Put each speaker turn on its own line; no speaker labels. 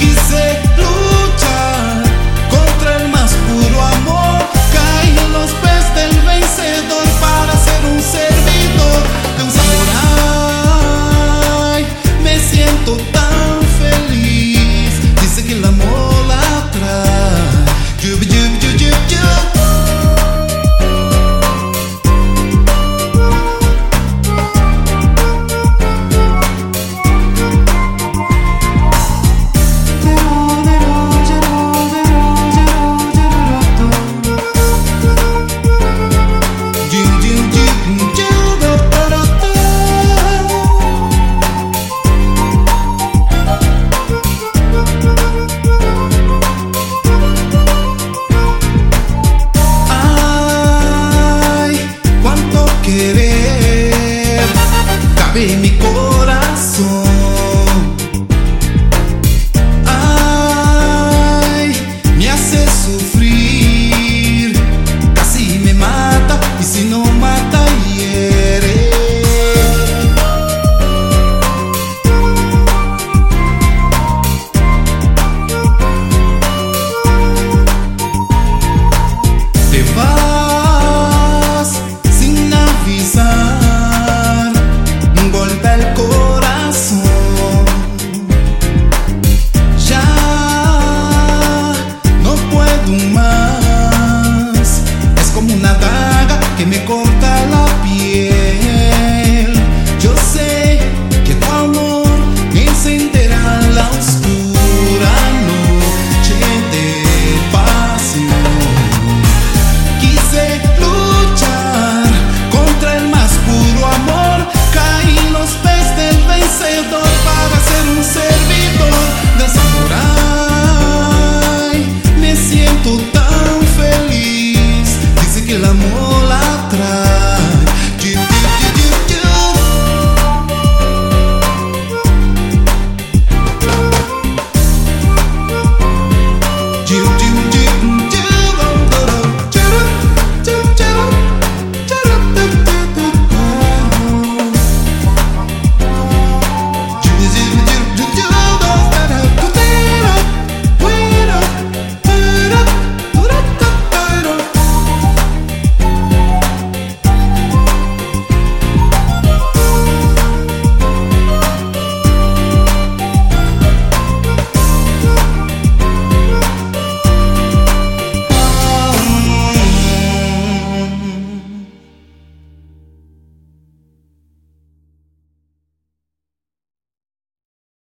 Quise luchar cabe